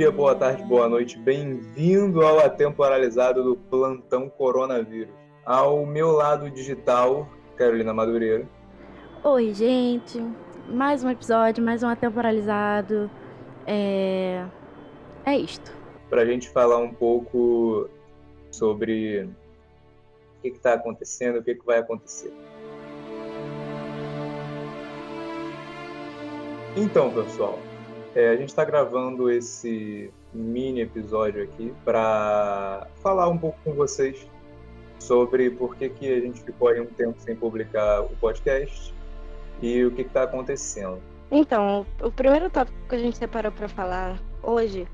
dia, boa tarde, boa noite. Bem-vindo ao atemporalizado do Plantão Coronavírus. Ao meu lado digital, Carolina Madureira. Oi, gente. Mais um episódio, mais um atemporalizado. É. É isto. Pra gente falar um pouco sobre o que está acontecendo, o que, que vai acontecer. Então, pessoal, é, a gente está gravando esse mini episódio aqui para falar um pouco com vocês sobre por que, que a gente ficou aí um tempo sem publicar o podcast e o que está acontecendo. Então, o primeiro tópico que a gente separou para falar hoje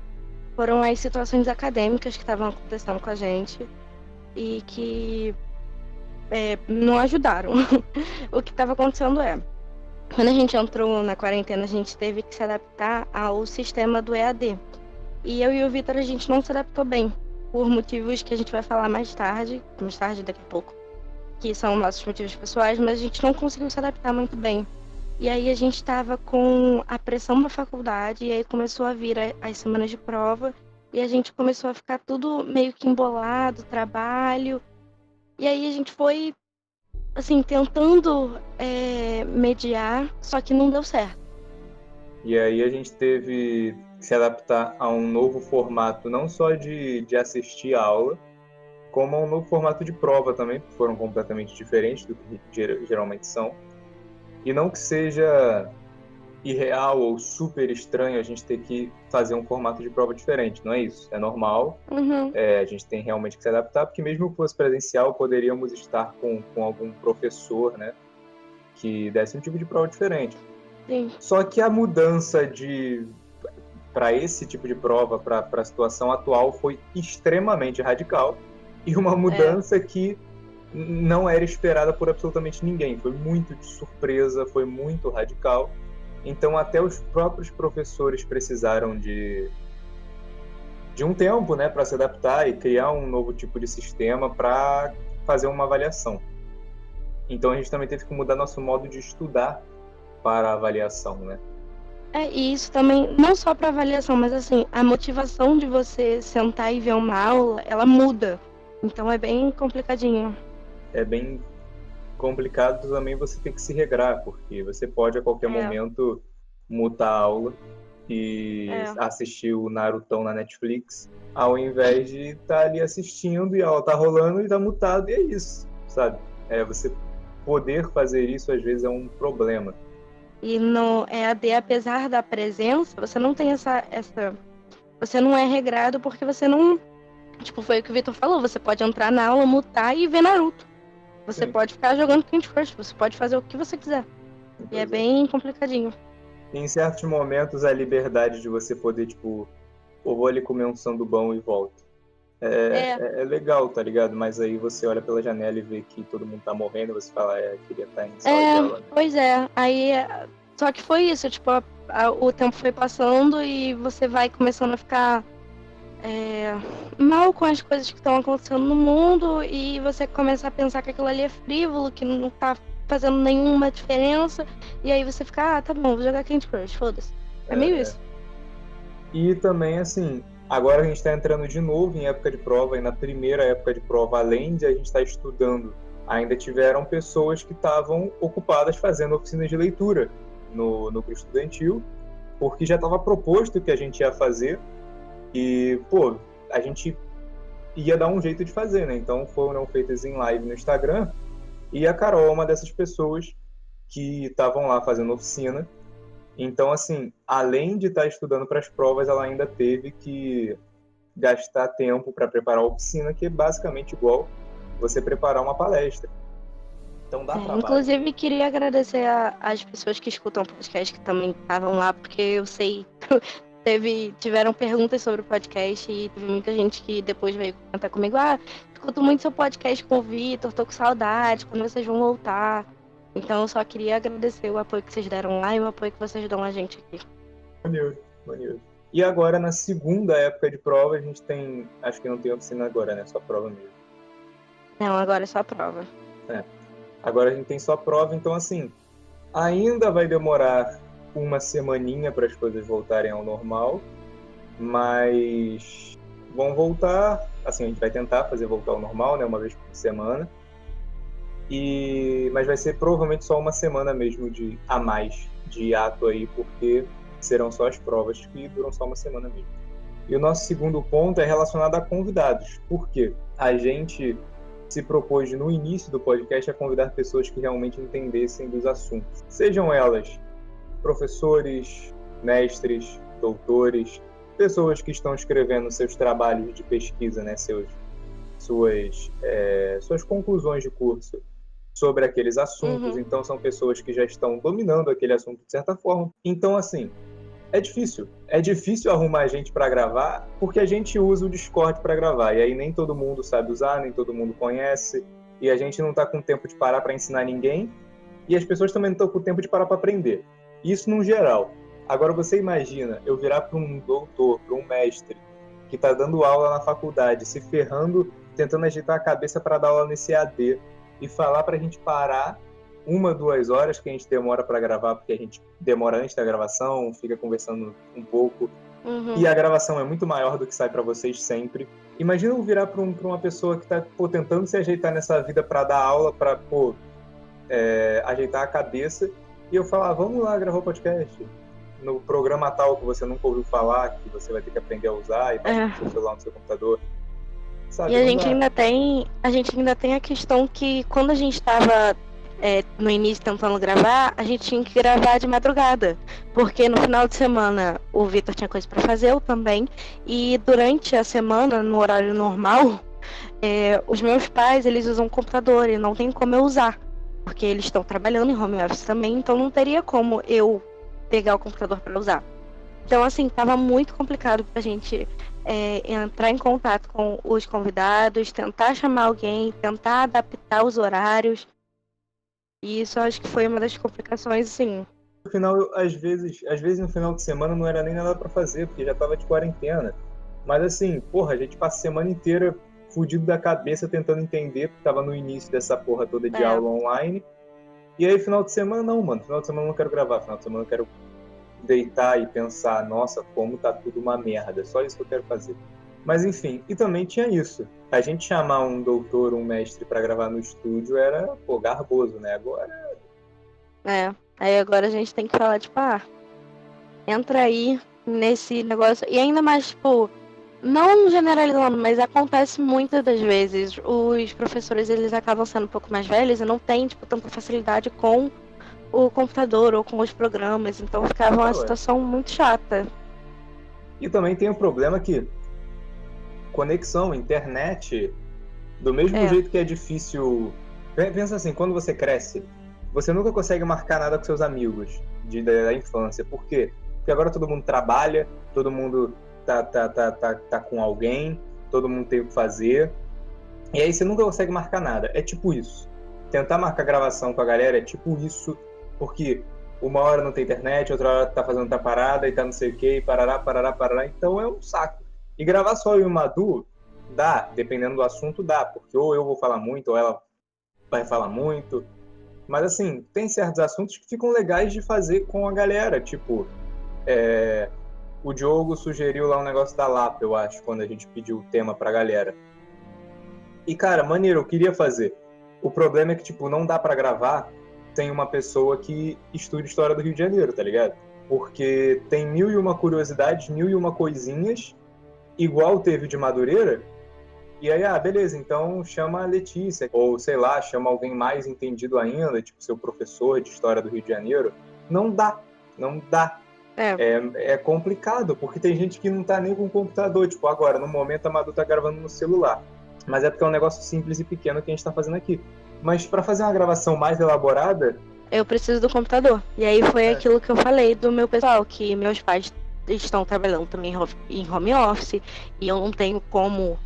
foram as situações acadêmicas que estavam acontecendo com a gente e que é, não ajudaram. o que estava acontecendo é quando a gente entrou na quarentena, a gente teve que se adaptar ao sistema do EAD. E eu e o Vitor, a gente não se adaptou bem, por motivos que a gente vai falar mais tarde, mais tarde daqui a pouco, que são nossos motivos pessoais, mas a gente não conseguiu se adaptar muito bem. E aí a gente estava com a pressão da faculdade, e aí começou a vir as semanas de prova, e a gente começou a ficar tudo meio que embolado, trabalho. E aí a gente foi assim, tentando é, mediar, só que não deu certo. E aí a gente teve que se adaptar a um novo formato, não só de, de assistir a aula, como a um novo formato de prova também, que foram completamente diferentes do que geralmente são. E não que seja irreal ou super estranho a gente ter que fazer um formato de prova diferente, não é isso? É normal, uhum. é, a gente tem realmente que se adaptar, porque mesmo que fosse presencial, poderíamos estar com, com algum professor, né, que desse um tipo de prova diferente. Sim. Só que a mudança de para esse tipo de prova, para a situação atual, foi extremamente radical e uma mudança é. que não era esperada por absolutamente ninguém. Foi muito de surpresa, foi muito radical. Então até os próprios professores precisaram de de um tempo, né, para se adaptar e criar um novo tipo de sistema para fazer uma avaliação. Então a gente também teve que mudar nosso modo de estudar para a avaliação, né? É, e isso também, não só para avaliação, mas assim, a motivação de você sentar e ver uma aula, ela muda. Então é bem complicadinho. É bem complicado também você ter que se regrar, porque você pode a qualquer é. momento mutar a aula e é. assistir o Narutão na Netflix, ao invés de estar tá ali assistindo e a aula tá rolando e tá mutado, e é isso, sabe? É, você poder fazer isso às vezes é um problema. E no EAD, apesar da presença, você não tem essa, essa. Você não é regrado porque você não. Tipo, foi o que o Vitor falou, você pode entrar na aula, mutar e ver Naruto. Você Sim. pode ficar jogando Candy Crush, você pode fazer o que você quiser. E é bem complicadinho. Em certos momentos, a liberdade de você poder, tipo, ou vou ali comer um sandubão e volto. É, é. é, é legal, tá ligado? Mas aí você olha pela janela e vê que todo mundo tá morrendo, você fala, é, queria estar em sala é. Né? Pois é, aí. Só que foi isso, tipo, a, a, o tempo foi passando e você vai começando a ficar é, mal com as coisas que estão acontecendo no mundo e você começa a pensar que aquilo ali é frívolo, que não tá fazendo nenhuma diferença, e aí você fica, ah, tá bom, vou jogar Candy Crush, foda-se. É, é meio isso. E também, assim, agora a gente está entrando de novo em época de prova, e na primeira época de prova, além de a gente estar tá estudando, ainda tiveram pessoas que estavam ocupadas fazendo oficinas de leitura no, no grupo estudantil, porque já estava proposto que a gente ia fazer, e, pô, a gente ia dar um jeito de fazer, né? Então foram feitas em live no Instagram. E a Carol é uma dessas pessoas que estavam lá fazendo oficina. Então, assim, além de estar tá estudando para as provas, ela ainda teve que gastar tempo para preparar a oficina, que é basicamente igual você preparar uma palestra. Então dá é, trabalho. Inclusive, queria agradecer às pessoas que escutam o podcast que também estavam lá, porque eu sei teve, tiveram perguntas sobre o podcast e teve muita gente que depois veio comentar comigo, ah, escuto muito seu podcast com o Vitor, tô com saudade, quando vocês vão voltar. Então eu só queria agradecer o apoio que vocês deram lá e o apoio que vocês dão a gente aqui. Maneiro, maneiro. E agora, na segunda época de prova, a gente tem. Acho que não tem oficina agora, né? Só prova mesmo. Não, agora é só prova. É. Agora a gente tem só prova, então assim, ainda vai demorar uma semaninha para as coisas voltarem ao normal, Mas vão voltar, assim, a gente vai tentar fazer voltar ao normal, né, uma vez por semana. E mas vai ser provavelmente só uma semana mesmo de a mais de ato aí, porque serão só as provas que duram só uma semana mesmo. E o nosso segundo ponto é relacionado a convidados. Por quê? A gente se propôs no início do podcast a convidar pessoas que realmente entendessem dos assuntos. Sejam elas professores, mestres, doutores, pessoas que estão escrevendo seus trabalhos de pesquisa, né, seus, suas, é, suas conclusões de curso sobre aqueles assuntos. Uhum. Então, são pessoas que já estão dominando aquele assunto de certa forma. Então, assim, é difícil. É difícil arrumar gente para gravar, porque a gente usa o Discord para gravar. E aí nem todo mundo sabe usar, nem todo mundo conhece. E a gente não está com tempo de parar para ensinar ninguém. E as pessoas também não estão com tempo de parar para aprender. Isso no geral. Agora você imagina eu virar para um doutor, para um mestre, que está dando aula na faculdade, se ferrando, tentando agitar a cabeça para dar aula nesse AD, e falar para a gente parar uma, duas horas que a gente demora para gravar, porque a gente demora antes da gravação, fica conversando um pouco. Uhum. E a gravação é muito maior do que sai para vocês sempre. Imagina eu virar para um, uma pessoa que está tentando se ajeitar nessa vida para dar aula, para é, ajeitar a cabeça, e eu falar: ah, vamos lá gravar o podcast. No programa tal que você nunca ouviu falar, que você vai ter que aprender a usar e baixar é. no seu celular, no seu computador. Sabe, e a gente ainda tem a gente ainda tem a questão que quando a gente estava é, no início tentando gravar, a gente tinha que gravar de madrugada, porque no final de semana o Vitor tinha coisa para fazer, eu também, e durante a semana, no horário normal, é, os meus pais eles usam computador e não tem como eu usar, porque eles estão trabalhando em home office também, então não teria como eu pegar o computador para usar. Então, assim, tava muito complicado pra gente é, entrar em contato com os convidados, tentar chamar alguém, tentar adaptar os horários. E isso acho que foi uma das complicações, sim. No final, às vezes, às vezes no final de semana não era nem nada para fazer, porque já tava de quarentena. Mas assim, porra, a gente passa a semana inteira fudido da cabeça tentando entender, porque tava no início dessa porra toda de é. aula online. E aí, final de semana, não, mano. Final de semana eu não quero gravar, final de semana eu quero deitar e pensar, nossa, como tá tudo uma merda. Só isso que eu quero fazer. Mas enfim, e também tinha isso. A gente chamar um doutor, um mestre para gravar no estúdio era, pô, garboso, né? Agora. É, aí agora a gente tem que falar, tipo, ah, entra aí nesse negócio. E ainda mais, tipo, não generalizando, mas acontece muitas das vezes. Os professores, eles acabam sendo um pouco mais velhos e não têm, tipo, tanta facilidade com o computador ou com os programas. Então ficava uma situação muito chata. E também tem o problema que conexão, internet, do mesmo é. jeito que é difícil. Pensa assim, quando você cresce, você nunca consegue marcar nada com seus amigos de, da infância. Por quê? Porque agora todo mundo trabalha, todo mundo tá, tá, tá, tá, tá com alguém, todo mundo tem o que fazer. E aí você nunca consegue marcar nada. É tipo isso. Tentar marcar gravação com a galera é tipo isso, porque uma hora não tem internet, outra hora tá fazendo outra parada e tá não sei o que, parará, parará, parará. Então é um saco. E gravar só eu e o Madu dá, dependendo do assunto, dá, porque ou eu vou falar muito, ou ela vai falar muito. Mas assim, tem certos assuntos que ficam legais de fazer com a galera. Tipo, é... o Diogo sugeriu lá um negócio da Lapa, eu acho, quando a gente pediu o tema pra galera. E cara, maneiro, eu queria fazer. O problema é que, tipo, não dá para gravar sem uma pessoa que estude história do Rio de Janeiro, tá ligado? Porque tem mil e uma curiosidades, mil e uma coisinhas igual teve de Madureira, e aí, ah, beleza, então chama a Letícia, ou sei lá, chama alguém mais entendido ainda, tipo seu professor de História do Rio de Janeiro. Não dá, não dá. É. é. É, complicado, porque tem gente que não tá nem com computador. Tipo, agora, no momento a Madu tá gravando no celular. Mas é porque é um negócio simples e pequeno que a gente tá fazendo aqui. Mas para fazer uma gravação mais elaborada. Eu preciso do computador. E aí foi é. aquilo que eu falei do meu pessoal, que meus pais estão trabalhando também em home office e eu não tenho como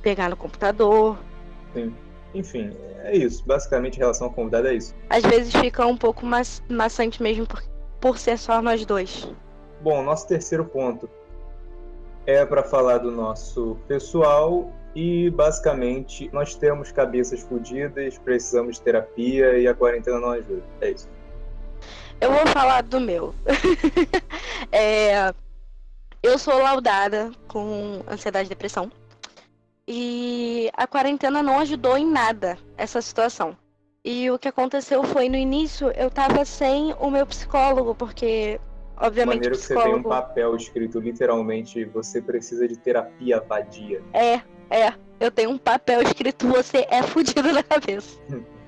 pegar no computador. Sim. Enfim, é isso. Basicamente, em relação ao convidado, é isso. Às vezes fica um pouco mais maçante mesmo por, por ser só nós dois. Bom, nosso terceiro ponto é para falar do nosso pessoal e basicamente nós temos cabeças fodidas, precisamos de terapia e a quarentena não ajuda. É isso. Eu vou falar do meu. é, Eu sou laudada com ansiedade e depressão. E a quarentena não ajudou em nada essa situação. E o que aconteceu foi no início eu tava sem o meu psicólogo, porque obviamente Maneiro psicólogo... que você tem um papel escrito literalmente, você precisa de terapia vadia. É, é. Eu tenho um papel escrito você é fudido na cabeça.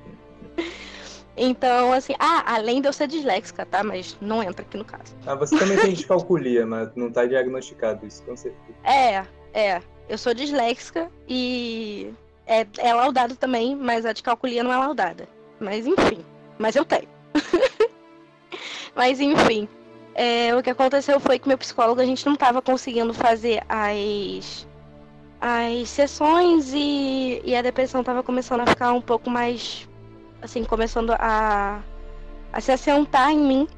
Então, assim, ah, além de eu ser disléxica, tá? Mas não entra aqui no caso. Ah, você também tem descalculia, mas não tá diagnosticado isso, com certeza. É, é. Eu sou disléxica e é, é laudado também, mas a descalculia não é laudada. Mas enfim, mas eu tenho. mas enfim, é, o que aconteceu foi que meu psicólogo a gente não estava conseguindo fazer as as sessões e, e a depressão estava começando a ficar um pouco mais assim, começando a, a se assentar em mim.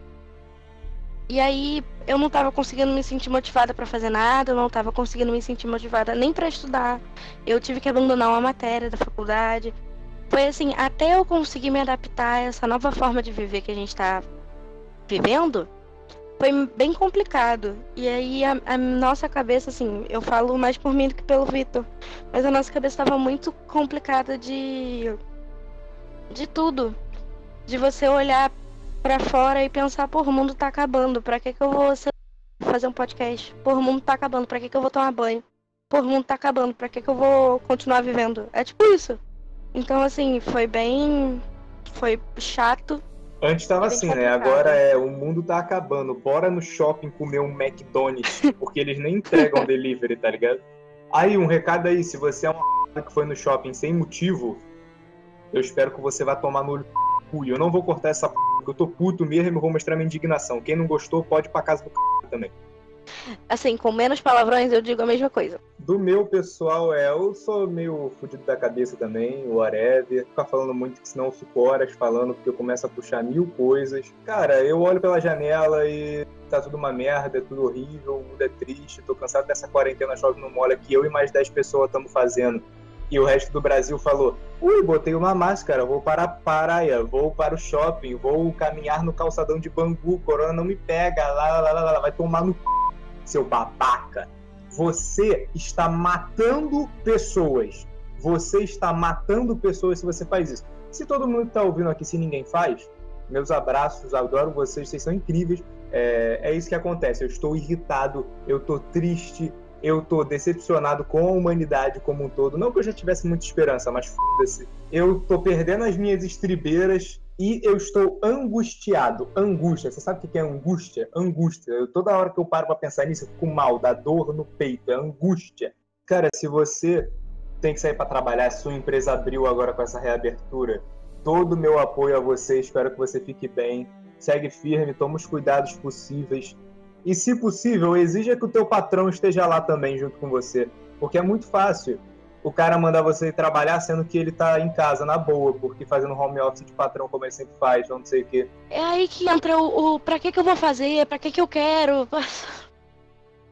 E aí eu não estava conseguindo me sentir motivada para fazer nada, eu não estava conseguindo me sentir motivada nem para estudar. Eu tive que abandonar uma matéria da faculdade. Foi assim, até eu conseguir me adaptar a essa nova forma de viver que a gente está vivendo, foi bem complicado. E aí a, a, nossa cabeça, assim, eu falo mais por mim do que pelo Vitor, mas a nossa cabeça estava muito complicada de de tudo. De você olhar para fora e pensar, o mundo tá acabando, pra que que eu vou fazer um podcast? O mundo tá acabando, pra que que eu vou tomar banho? O mundo tá acabando, pra que que eu vou continuar vivendo? É tipo isso. Então, assim, foi bem... Foi chato. Antes tava assim, né? Agora é, o mundo tá acabando, bora no shopping comer um McDonald's, porque eles nem entregam delivery, tá ligado? Aí, um recado aí, se você é uma que foi no shopping sem motivo, eu espero que você vá tomar no olho cu. Eu não vou cortar essa p, porque eu tô puto mesmo e vou mostrar minha indignação. Quem não gostou pode ir pra casa do c... também. Assim, com menos palavrões eu digo a mesma coisa. Do meu pessoal, é, eu sou meio fudido da cabeça também, o whatever. Ficar falando muito que senão eu fico horas falando, porque eu começo a puxar mil coisas. Cara, eu olho pela janela e tá tudo uma merda, é tudo horrível, o mundo é triste, tô cansado dessa quarentena chove no molha que eu e mais 10 pessoas estamos fazendo e o resto do Brasil falou: ui, botei uma máscara, vou para a praia, vou para o shopping, vou caminhar no calçadão de Bangu, corona não me pega, lá, lá, lá, lá, vai tomar no c... seu babaca. Você está matando pessoas. Você está matando pessoas se você faz isso. Se todo mundo está ouvindo aqui, se ninguém faz, meus abraços, adoro vocês, vocês são incríveis. É, é isso que acontece. Eu estou irritado, eu estou triste, eu tô decepcionado com a humanidade como um todo. Não que eu já tivesse muita esperança, mas foda-se. Eu tô perdendo as minhas estribeiras e eu estou angustiado. Angústia. Você sabe o que é angústia? Angústia. Eu, toda hora que eu paro pra pensar nisso, eu fico mal, dá dor no peito. É angústia. Cara, se você tem que sair para trabalhar, sua empresa abriu agora com essa reabertura, todo o meu apoio a você. Espero que você fique bem. Segue firme, toma os cuidados possíveis e, se possível, exija que o teu patrão esteja lá também junto com você. Porque é muito fácil o cara mandar você trabalhar sendo que ele tá em casa, na boa, porque fazendo home office de patrão como ele sempre faz, não sei o quê. É aí que entra o, o pra que que eu vou fazer, pra que que eu quero.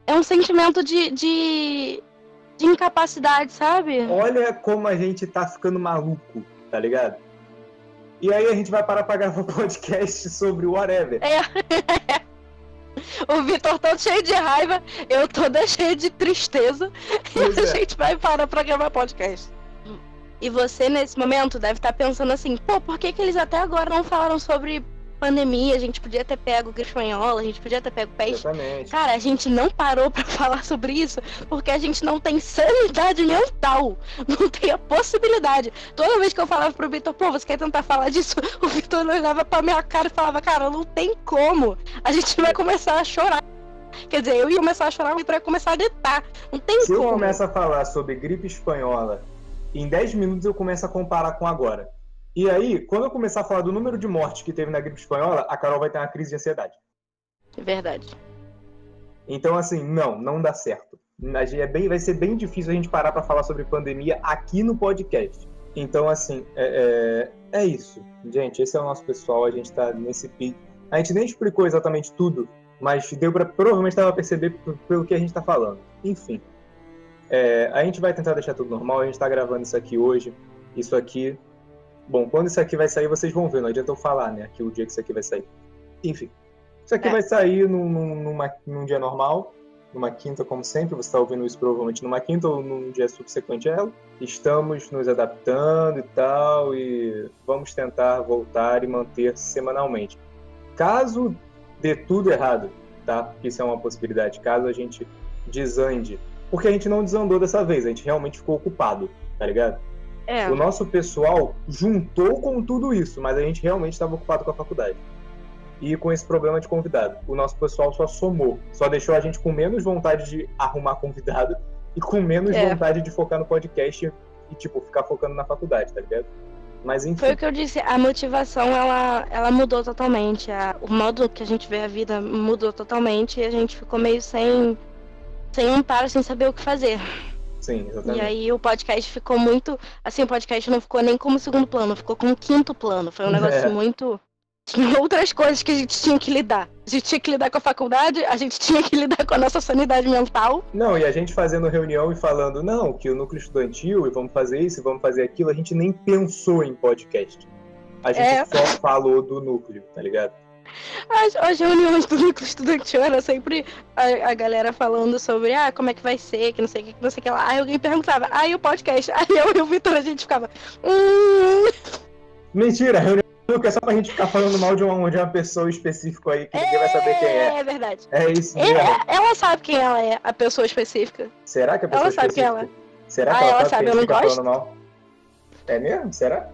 É um sentimento de, de, de incapacidade, sabe? Olha como a gente tá ficando maluco, tá ligado? E aí a gente vai parar pra gravar podcast sobre o whatever. É. o Vitor todo cheio de raiva, eu toda cheia de tristeza. Pois e a é. gente vai parar pra gravar podcast. E você, nesse momento, deve estar pensando assim, pô, por que, que eles até agora não falaram sobre pandemia, a gente podia ter pego gripe espanhola, a gente podia ter pego peste. Exatamente. Cara, a gente não parou para falar sobre isso porque a gente não tem sanidade mental. Não tem a possibilidade. Toda vez que eu falava pro Vitor, pô, você quer tentar falar disso? O Vitor olhava pra minha cara e falava, cara, não tem como. A gente vai começar a chorar. Quer dizer, eu ia começar a chorar, o Vitor ia começar a gritar. Não tem Se como. Se eu começo a falar sobre gripe espanhola, em 10 minutos eu começo a comparar com agora. E aí, quando eu começar a falar do número de mortes que teve na gripe espanhola, a Carol vai ter uma crise de ansiedade. Verdade. Então, assim, não, não dá certo. É bem, vai ser bem difícil a gente parar para falar sobre pandemia aqui no podcast. Então, assim, é, é, é, isso. Gente, esse é o nosso pessoal, a gente tá nesse pico. A gente nem explicou exatamente tudo, mas deu para provavelmente dava pra perceber pelo que a gente tá falando. Enfim. É, a gente vai tentar deixar tudo normal, a gente tá gravando isso aqui hoje. Isso aqui Bom, quando isso aqui vai sair, vocês vão ver. Não adianta eu falar, né? Que o dia que isso aqui vai sair. Enfim. Isso aqui é. vai sair num, numa, num dia normal. numa quinta, como sempre, você está ouvindo isso provavelmente numa quinta ou num dia subsequente a ela. Estamos nos adaptando e tal, e vamos tentar voltar e manter semanalmente. Caso dê tudo errado, tá? Isso é uma possibilidade. Caso a gente desande, porque a gente não desandou dessa vez, a gente realmente ficou ocupado, tá ligado? É. O nosso pessoal juntou com tudo isso, mas a gente realmente estava ocupado com a faculdade. E com esse problema de convidado. O nosso pessoal só somou, só deixou a gente com menos vontade de arrumar convidado e com menos É. vontade de focar no podcast e, tipo, ficar focando na faculdade, tá ligado? Mas enfim. Foi o que eu disse, a motivação ela, ela mudou totalmente. A- o modo que a gente vê a vida mudou totalmente e a gente ficou meio sem, sem um para, sem saber o que fazer. Sim, E exatamente. aí o podcast ficou muito. Assim, o podcast não ficou nem como segundo plano, ficou como quinto plano. Foi um negócio É. muito. Tinha outras coisas que a gente tinha que lidar. A gente tinha que lidar com a faculdade, a gente tinha que lidar com a nossa sanidade mental. Não, e a gente fazendo reunião e falando, não, que o núcleo estudantil, e vamos fazer isso, e vamos fazer aquilo, a gente nem pensou em podcast. A gente É. só falou do núcleo, tá ligado? As, as reuniões do núcleo estudantil era sempre a, a galera falando sobre ah, como é que vai ser, que não sei o que, que não sei o que lá. Aí alguém perguntava, ah, e o podcast? Aí eu e o Vitor a gente ficava. Hum, Mentira, reunião do núcleo é só pra gente ficar falando mal de uma, de uma pessoa específica aí que ninguém vai saber quem é. É verdade. É isso É, mesmo. ela sabe quem ela é, a pessoa específica. Será que a pessoa ela sabe quem específica... Será Ah, que ela, ela sabe, eu não gosto. mal? É mesmo? Será?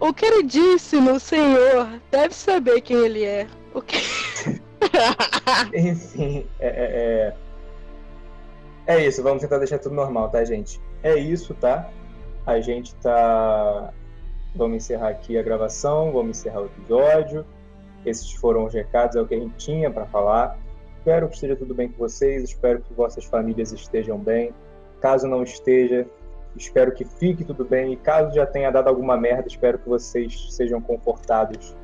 O queridíssimo senhor deve saber quem ele é. O. Enfim, é, é, é... é isso, vamos tentar deixar tudo normal, tá, gente? É isso, tá? A gente tá. Vamos encerrar aqui a gravação, vamos encerrar o episódio. Esses foram os recados, é o que a gente tinha para falar. Espero que esteja tudo bem com vocês, espero que vossas famílias estejam bem. Caso não esteja, espero que fique tudo bem. E caso já tenha dado alguma merda, espero que vocês sejam confortados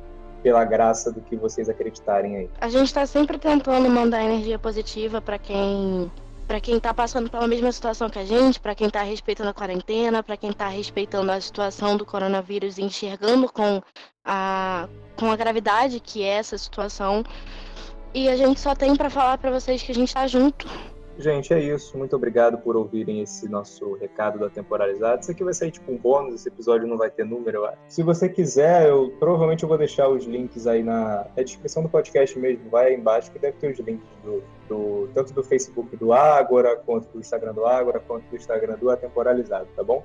pela graça do que vocês acreditarem aí. A gente tá sempre tentando mandar energia positiva pra quem para quem tá passando pela mesma situação que a gente, pra quem tá respeitando a quarentena, pra quem tá respeitando a situação do coronavírus e enxergando com a com a gravidade que é essa situação. E a gente só tem pra falar pra vocês que a gente tá junto. Gente, é isso. Muito obrigado por ouvirem esse nosso recado da temporalizada. Isso aqui vai sair tipo um bônus, esse episódio não vai ter número, eu acho. Se você quiser, eu provavelmente eu vou deixar os links aí na, na descrição do podcast mesmo. Vai aí embaixo que deve ter os links do, do- tanto do Facebook do Ágora, quanto do Instagram do Ágora, quanto do Instagram do Atemporalizado, tá bom?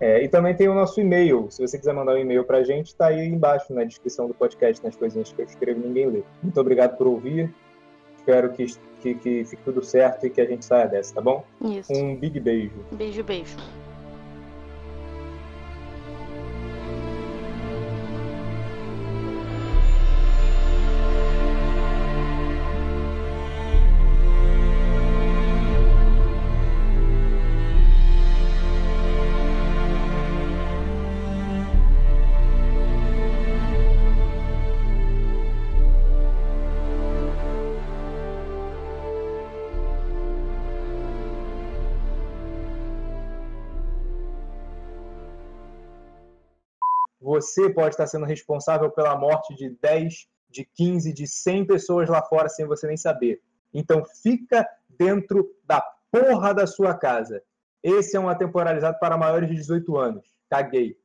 É, e também tem o nosso e-mail. Se você quiser mandar um e-mail pra gente, tá aí embaixo na descrição do podcast, nas coisinhas que eu escrevo ninguém lê. Muito obrigado por ouvir. Espero que, que, que fique tudo certo e que a gente saia dessa, tá bom? Isso. Um big beijo. Beijo, beijo. Você pode estar sendo responsável pela morte de 10, de 15, de 100 pessoas lá fora sem você nem saber. Então fica dentro da porra da sua casa. Esse é um atemporalizado para maiores de 18 anos. Caguei.